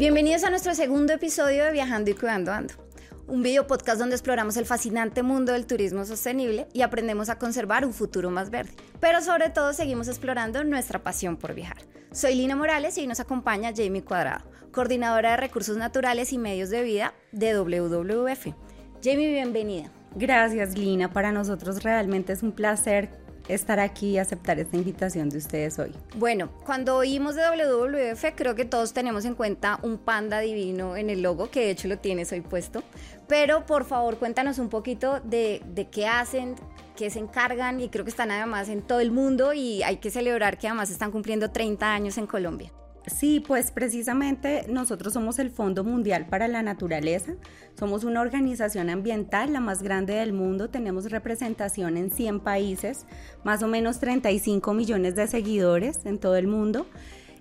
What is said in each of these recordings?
Bienvenidos a nuestro segundo episodio de Viajando y Cuidando Ando, un video podcast donde exploramos el fascinante mundo del turismo sostenible y aprendemos a conservar un futuro más verde. Pero sobre todo seguimos explorando nuestra pasión por viajar. Soy Lina Morales y hoy nos acompaña Jamie Cuadrado, coordinadora de recursos naturales y medios de vida de WWF. Jamie, bienvenida. Gracias, Lina. Para nosotros realmente es un placer estar aquí y aceptar esta invitación de ustedes hoy. Bueno, cuando oímos de WWF, creo que todos tenemos en cuenta un panda divino en el logo, que de hecho lo tienes hoy puesto. Pero por favor, cuéntanos un poquito de, de qué hacen, qué se encargan y creo que están además en todo el mundo y hay que celebrar que además están cumpliendo 30 años en Colombia. Sí, pues precisamente nosotros somos el Fondo Mundial para la Naturaleza, somos una organización ambiental, la más grande del mundo, tenemos representación en 100 países, más o menos 35 millones de seguidores en todo el mundo.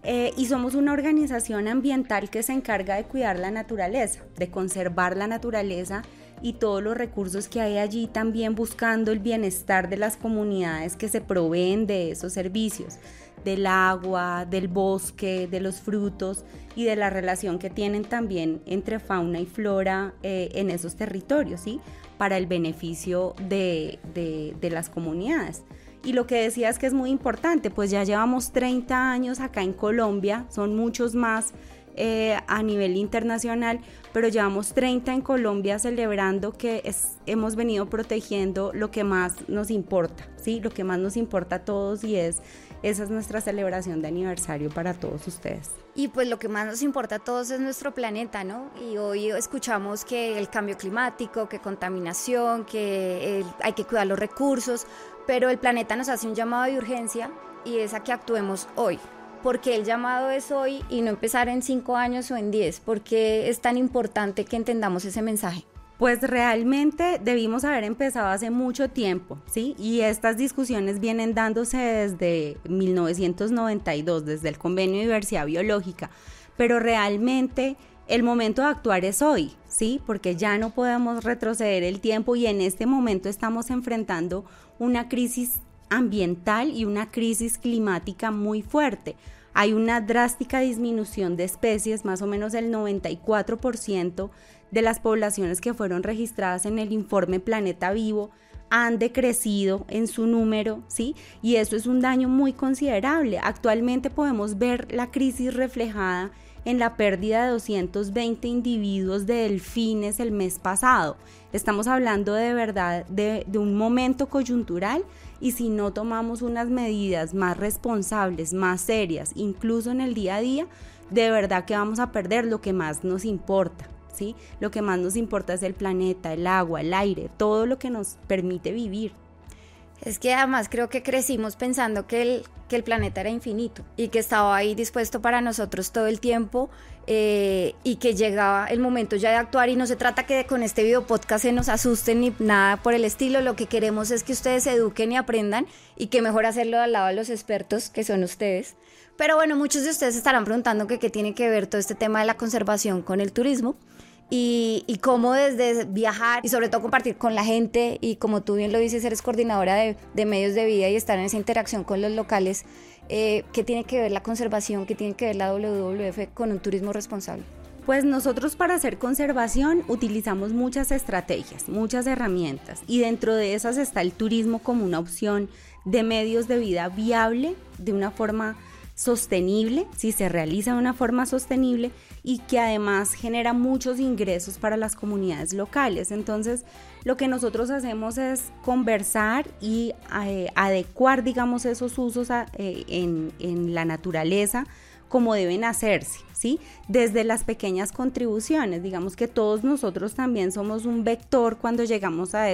Eh, y somos una organización ambiental que se encarga de cuidar la naturaleza, de conservar la naturaleza y todos los recursos que hay allí, también buscando el bienestar de las comunidades que se proveen de esos servicios del agua, del bosque, de los frutos y de la relación que tienen también entre fauna y flora eh, en esos territorios, ¿sí? Para el beneficio de, de, las comunidades. Y lo que decía es que es muy importante, pues ya llevamos 30 años acá en Colombia, son muchos más eh, a nivel internacional, pero llevamos 30 en Colombia celebrando que hemos venido protegiendo lo que más nos importa, ¿sí? Lo que más nos importa a todos y es, esa es nuestra celebración de aniversario para todos ustedes. Y pues lo que más nos importa a todos es nuestro planeta, ¿no? Y hoy escuchamos que el cambio climático, que contaminación, que hay que cuidar los recursos, pero el planeta nos hace un llamado de urgencia y es a que actuemos hoy. ¿Por qué el llamado es hoy y no empezar en cinco años o en diez? ¿Por qué es tan importante que entendamos ese mensaje? Pues realmente debimos haber empezado hace mucho tiempo, ¿sí? Y estas discusiones vienen dándose desde 1992, desde el Convenio de Diversidad Biológica, pero realmente el momento de actuar es hoy, ¿sí? Porque ya no podemos retroceder el tiempo y en este momento estamos enfrentando una crisis ambiental y una crisis climática muy fuerte. Hay una drástica disminución de especies, más o menos el 94% de las poblaciones que fueron registradas en el informe Planeta Vivo han decrecido en su número, ¿sí? Y eso es un daño muy considerable. Actualmente podemos ver la crisis reflejada en la pérdida de 220 individuos de delfines el mes pasado. Estamos hablando de verdad de, de un momento coyuntural y si no tomamos unas medidas más responsables, más serias, incluso en el día a día, de verdad que vamos a perder lo que más nos importa. ¿sí? Lo que más nos importa es el planeta, el agua, el aire, todo lo que nos permite vivir. Es que además creo que crecimos pensando que el, que el planeta era infinito y que estaba ahí dispuesto para nosotros todo el tiempo eh, y que llegaba el momento ya de actuar. Y no se trata que con este video podcast se nos asusten ni nada por el estilo, lo que queremos es que ustedes se eduquen y aprendan y que mejor hacerlo al lado de los expertos que son ustedes. Pero bueno, muchos de ustedes estarán preguntando qué tiene que ver todo este tema de la conservación con el turismo y, cómo desde viajar y sobre todo compartir con la gente y como tú bien lo dices, eres coordinadora de, de medios de vida y estar en esa interacción con los locales, eh, ¿qué tiene que ver la conservación, qué tiene que ver la WWF con un turismo responsable? Pues nosotros para hacer conservación utilizamos muchas estrategias, muchas herramientas y dentro de esas está el turismo como una opción de medios de vida viable de una forma sostenible, si se realiza de una forma sostenible y que además genera muchos ingresos para las comunidades locales. Entonces, lo que nosotros hacemos es conversar y eh, adecuar, digamos, esos usos eh, en, en la naturaleza como deben hacerse, Desde las pequeñas contribuciones, digamos que todos nosotros también somos un vector cuando llegamos a a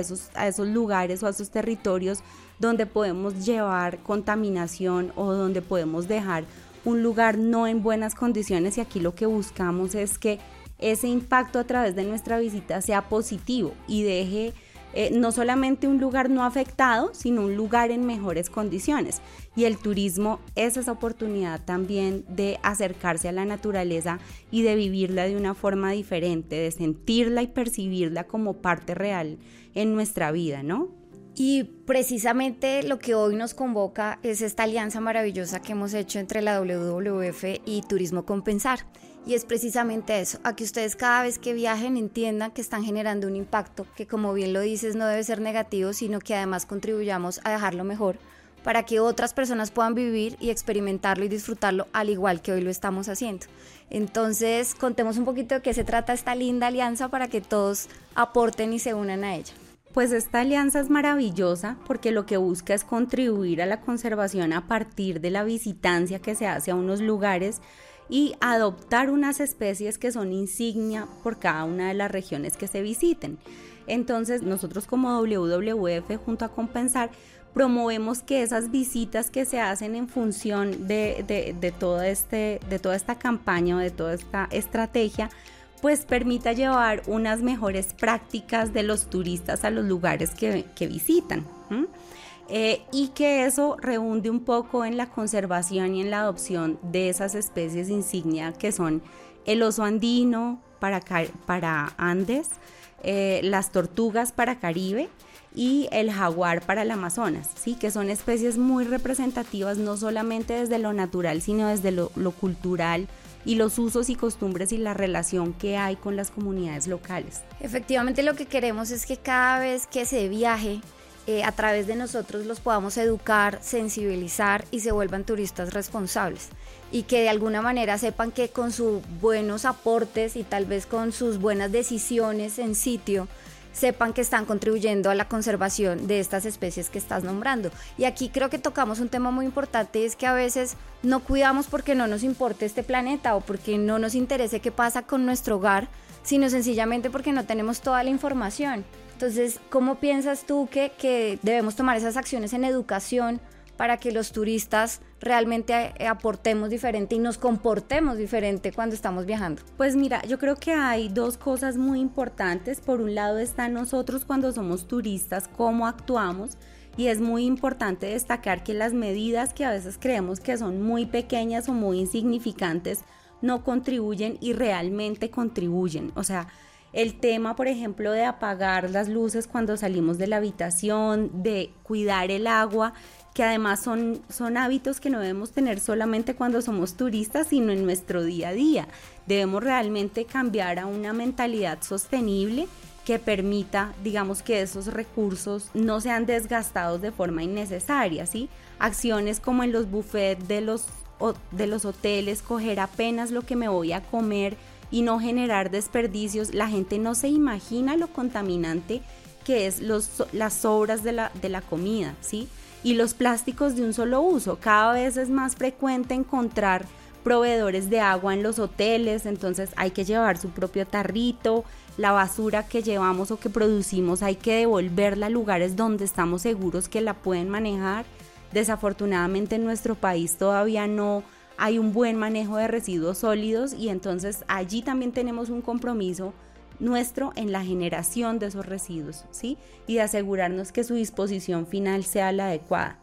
esos lugares o a esos territorios donde podemos llevar contaminación o donde podemos dejar un lugar no en buenas condiciones. Y aquí lo que buscamos es que ese impacto a través de nuestra visita sea positivo y deje eh, no solamente un lugar no afectado, sino un lugar en mejores condiciones. Y el turismo es esa oportunidad también de acercarse a la naturaleza y de vivirla de una forma diferente, de sentirla y percibirla como parte real en nuestra vida, ¿no? Y precisamente lo que hoy nos convoca es esta alianza maravillosa que hemos hecho entre la WWF y Turismo Compensar. Y es precisamente eso, a que ustedes cada vez que viajen entiendan que están generando un impacto que como bien lo dices no debe ser negativo, sino que además contribuyamos a dejarlo mejor para que otras personas puedan vivir y experimentarlo y disfrutarlo al igual que hoy lo estamos haciendo. Entonces, contemos un poquito de qué se trata esta linda alianza para que todos aporten y se unan a ella. Pues esta alianza es maravillosa porque lo que busca es contribuir a la conservación a partir de la visitancia que se hace a unos lugares y adoptar unas especies que son insignia por cada una de las regiones que se visiten. Entonces nosotros como WWF junto a Compensar promovemos que esas visitas que se hacen en función de, de, todo este, de toda esta campaña o de toda esta estrategia pues permita llevar unas mejores prácticas de los turistas a los lugares que, visitan. Eh, y que eso reúne un poco en la conservación y en la adopción de esas especies insignia que son el oso andino para, para Andes, eh, las tortugas para Caribe y el jaguar para el Amazonas, ¿sí? que son especies muy representativas no solamente desde lo natural, sino desde lo, lo cultural, y los usos y costumbres y la relación que hay con las comunidades locales. Efectivamente lo que queremos es que cada vez que se viaje eh, a través de nosotros los podamos educar, sensibilizar y se vuelvan turistas responsables. Y que de alguna manera sepan que con sus buenos aportes y tal vez con sus buenas decisiones en sitio, sepan que están contribuyendo a la conservación de estas especies que estás nombrando. Y aquí creo que tocamos un tema muy importante, es que a veces no cuidamos porque no nos importe este planeta o porque no nos interese qué pasa con nuestro hogar, sino sencillamente porque no tenemos toda la información. Entonces, ¿cómo piensas tú que, que debemos tomar esas acciones en educación para que los turistas realmente eh, aportemos diferente y nos comportemos diferente cuando estamos viajando? Pues mira, yo creo que hay dos cosas muy importantes. Por un lado está nosotros cuando somos turistas, cómo actuamos. Y es muy importante destacar que las medidas que a veces creemos que son muy pequeñas o muy insignificantes no contribuyen y realmente contribuyen. O sea, el tema, por ejemplo, de apagar las luces cuando salimos de la habitación, de cuidar el agua, que además son, son hábitos que no debemos tener solamente cuando somos turistas, sino en nuestro día a día. Debemos realmente cambiar a una mentalidad sostenible que permita, digamos, que esos recursos no sean desgastados de forma innecesaria, ¿sí? Acciones como en los buffets de los, de los hoteles, coger apenas lo que me voy a comer, y no generar desperdicios. La gente no se imagina lo contaminante que es los, las sobras de la, de la comida, ¿sí? Y los plásticos de un solo uso. Cada vez es más frecuente encontrar proveedores de agua en los hoteles, entonces hay que llevar su propio tarrito, la basura que llevamos o que producimos hay que devolverla a lugares donde estamos seguros que la pueden manejar. Desafortunadamente en nuestro país todavía no hay un buen manejo de residuos sólidos y entonces allí también tenemos un compromiso nuestro en la generación de esos residuos, ¿sí? Y de asegurarnos que su disposición final sea la adecuada.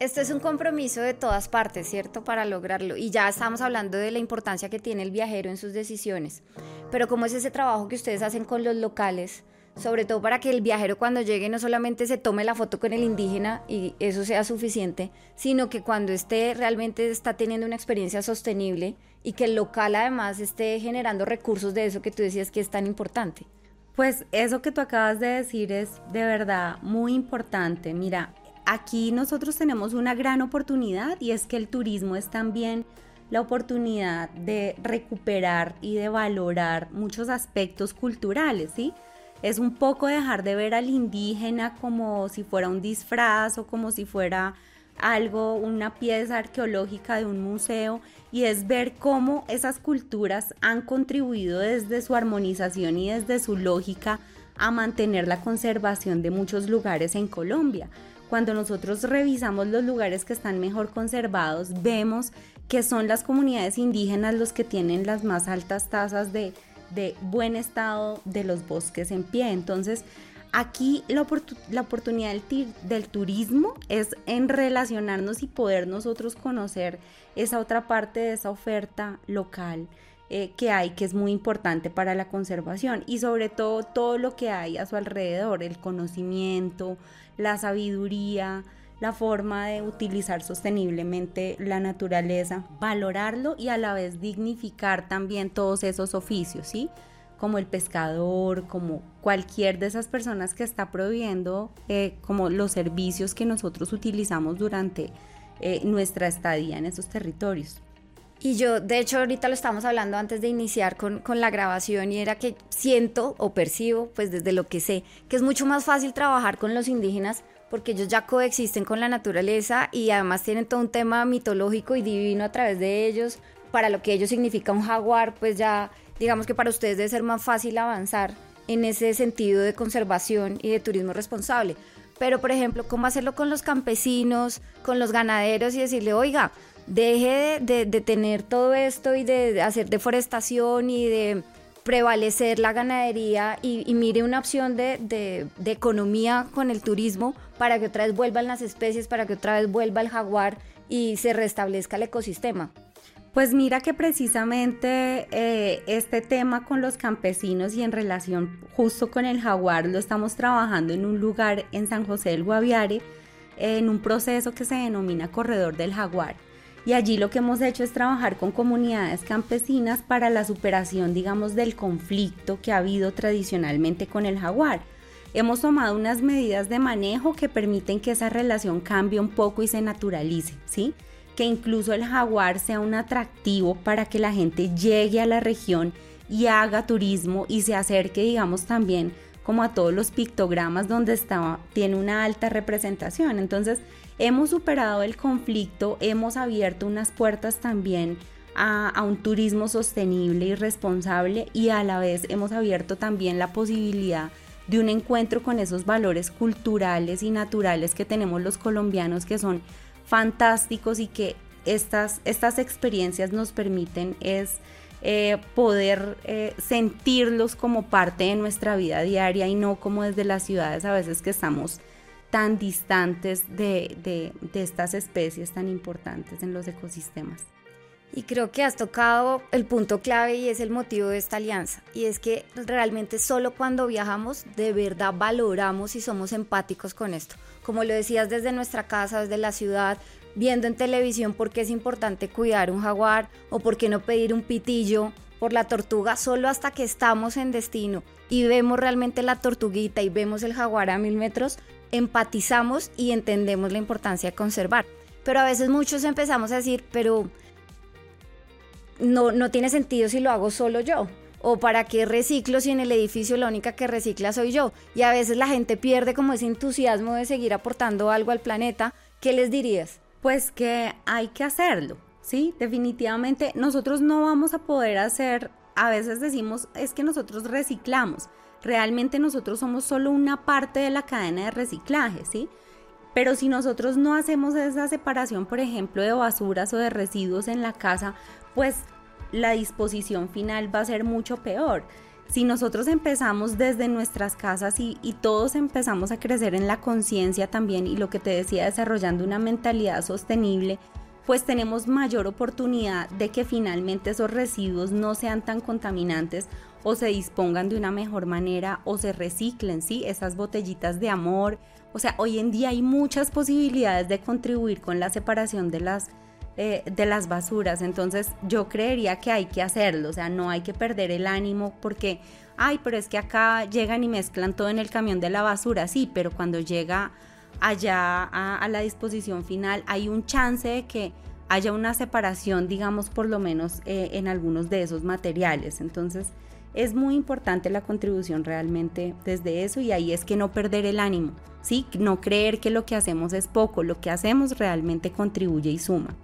Este es un compromiso de todas partes, ¿cierto? Para lograrlo. Y ya estamos hablando de la importancia que tiene el viajero en sus decisiones. Pero ¿cómo es ese trabajo que ustedes hacen con los locales? Sobre todo para que el viajero cuando llegue no solamente se tome la foto con el indígena y eso sea suficiente, sino que cuando esté realmente está teniendo una experiencia sostenible y que el local además esté generando recursos de eso que tú decías que es tan importante. Pues eso que tú acabas de decir es de verdad muy importante. Mira, aquí nosotros tenemos una gran oportunidad y es que el turismo es también la oportunidad de recuperar y de valorar muchos aspectos culturales, ¿sí? Es un poco dejar de ver al indígena como si fuera un disfraz o como si fuera algo, una pieza arqueológica de un museo y es ver cómo esas culturas han contribuido desde su armonización y desde su lógica a mantener la conservación de muchos lugares en Colombia. Cuando nosotros revisamos los lugares que están mejor conservados, vemos que son las comunidades indígenas los que tienen las más altas tasas de de buen estado de los bosques en pie. Entonces, aquí la, oportunidad del, turismo es en relacionarnos y poder nosotros conocer esa otra parte de esa oferta local. Eh, que hay que es muy importante para la conservación y sobre todo todo lo que hay a su alrededor, el conocimiento, la sabiduría, la forma de utilizar sosteniblemente la naturaleza, valorarlo y a la vez dignificar también todos esos oficios, ¿sí? Como el pescador, como cualquier de esas personas que está proveyendo eh, como los servicios que nosotros utilizamos durante eh, nuestra estadía en esos territorios. Y yo, de hecho, ahorita lo estamos hablando antes de iniciar con, con, la grabación y era que siento o percibo, pues desde lo que sé, que es mucho más fácil trabajar con los indígenas porque ellos ya coexisten con la naturaleza y además tienen todo un tema mitológico y divino a través de ellos. Para lo que ellos significa un jaguar, pues ya digamos que para ustedes debe ser más fácil avanzar en ese sentido de conservación y de turismo responsable. Pero, por ejemplo, ¿cómo hacerlo con los campesinos, con los ganaderos y decirle, oiga, deje de, tener todo esto y de hacer deforestación y de prevalecer la ganadería y, mire una opción de, economía con el turismo para que otra vez vuelvan las especies, para que otra vez vuelva el jaguar y se restablezca el ecosistema. Pues mira que precisamente eh, este tema con los campesinos y en relación justo con el jaguar lo estamos trabajando en un lugar en San José del Guaviare, en un proceso que se denomina Corredor del Jaguar. Y allí lo que hemos hecho es trabajar con comunidades campesinas para la superación, digamos, del conflicto que ha habido tradicionalmente con el jaguar. Hemos tomado unas medidas de manejo que permiten que esa relación cambie un poco y se naturalice, ¿sí? Que incluso el jaguar sea un atractivo para que la gente llegue a la región y haga turismo y se acerque, digamos, también como a todos los pictogramas donde estaba, tiene una alta representación. Entonces, hemos superado el conflicto, hemos abierto unas puertas también a, un turismo sostenible y responsable y a la vez hemos abierto también la posibilidad de un encuentro con esos valores culturales y naturales que tenemos los colombianos que son fantásticos y que estas, estas experiencias nos permiten es eh, poder eh, sentirlos como parte de nuestra vida diaria y no como desde las ciudades a veces que estamos tan distantes de, estas especies tan importantes en los ecosistemas. Y creo que has tocado el punto clave y es el motivo de esta alianza. Y es que realmente solo cuando viajamos de verdad valoramos y somos empáticos con esto. Como lo decías desde nuestra casa, desde la ciudad, viendo en televisión por qué es importante cuidar un jaguar o por qué no pedir un pitillo por la tortuga solo hasta que estamos en destino y vemos realmente la tortuguita y vemos el jaguar a mil metros, empatizamos y entendemos la importancia de conservar. Pero a veces muchos empezamos a decir, pero no, no tiene sentido si lo hago solo yo. O para qué reciclo si en el edificio la única que recicla soy yo. Y a veces la gente pierde como ese entusiasmo de seguir aportando algo al planeta. ¿Qué les dirías? Pues que hay que hacerlo, ¿sí? Definitivamente nosotros no vamos a poder hacer, a veces decimos, es que nosotros reciclamos realmente nosotros somos solo una parte de la cadena de reciclaje, ¿sí? Pero si nosotros no hacemos esa separación, por ejemplo, de basuras o de residuos en la casa, pues la disposición final va a ser mucho peor. Si nosotros empezamos desde nuestras casas y, y todos empezamos a crecer en la conciencia también y lo que te decía, desarrollando una mentalidad sostenible, pues tenemos mayor oportunidad de que finalmente esos residuos no sean tan contaminantes o se dispongan de una mejor manera o se reciclen, ¿sí? Esas botellitas de amor. O sea, hoy en día hay muchas posibilidades de contribuir con la separación de las, eh, de las basuras. Entonces yo creería que hay que hacerlo, o sea, no hay que perder el ánimo porque, ay, pero es que acá llegan y mezclan todo en el camión de la basura, sí, pero cuando llega allá a, la disposición final hay un chance de que haya una separación, digamos, por lo menos eh, en algunos de esos materiales. Entonces, es muy importante la contribución realmente desde eso y ahí es que no perder el ánimo, ¿sí? No creer que lo que hacemos es poco, lo que hacemos realmente contribuye y suma.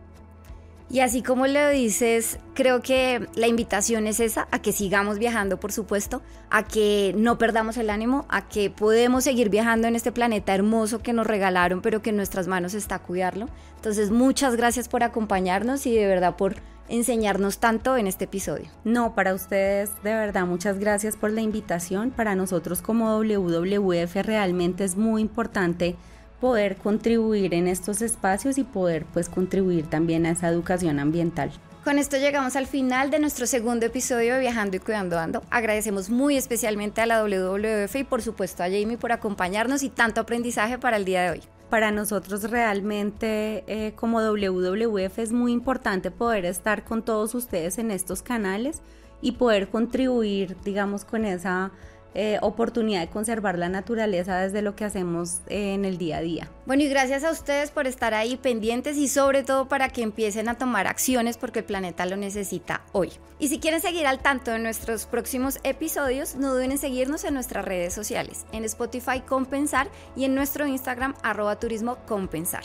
Y así como lo dices, creo que la invitación es esa, a que sigamos viajando, por supuesto, a que no perdamos el ánimo, a que podemos seguir viajando en este planeta hermoso que nos regalaron, pero que en nuestras manos está cuidarlo. Entonces, muchas gracias por acompañarnos y de verdad por enseñarnos tanto en este episodio. No, para ustedes de verdad muchas gracias por la invitación. Para nosotros como WWF realmente es muy importante poder contribuir en estos espacios y poder pues contribuir también a esa educación ambiental. Con esto llegamos al final de nuestro segundo episodio de Viajando y Cuidando Ando. Agradecemos muy especialmente a la WWF y por supuesto a Jamie por acompañarnos y tanto aprendizaje para el día de hoy. Para nosotros realmente eh, como WWF es muy importante poder estar con todos ustedes en estos canales y poder contribuir, digamos, con esa eh, oportunidad de conservar la naturaleza desde lo que hacemos en el día a día. Bueno, y gracias a ustedes por estar ahí pendientes y sobre todo para que empiecen a tomar acciones porque el planeta lo necesita hoy. Y si quieren seguir al tanto de nuestros próximos episodios, no duden en seguirnos en nuestras redes sociales, en Spotify Compensar y en nuestro Instagram arroba turismo compensar.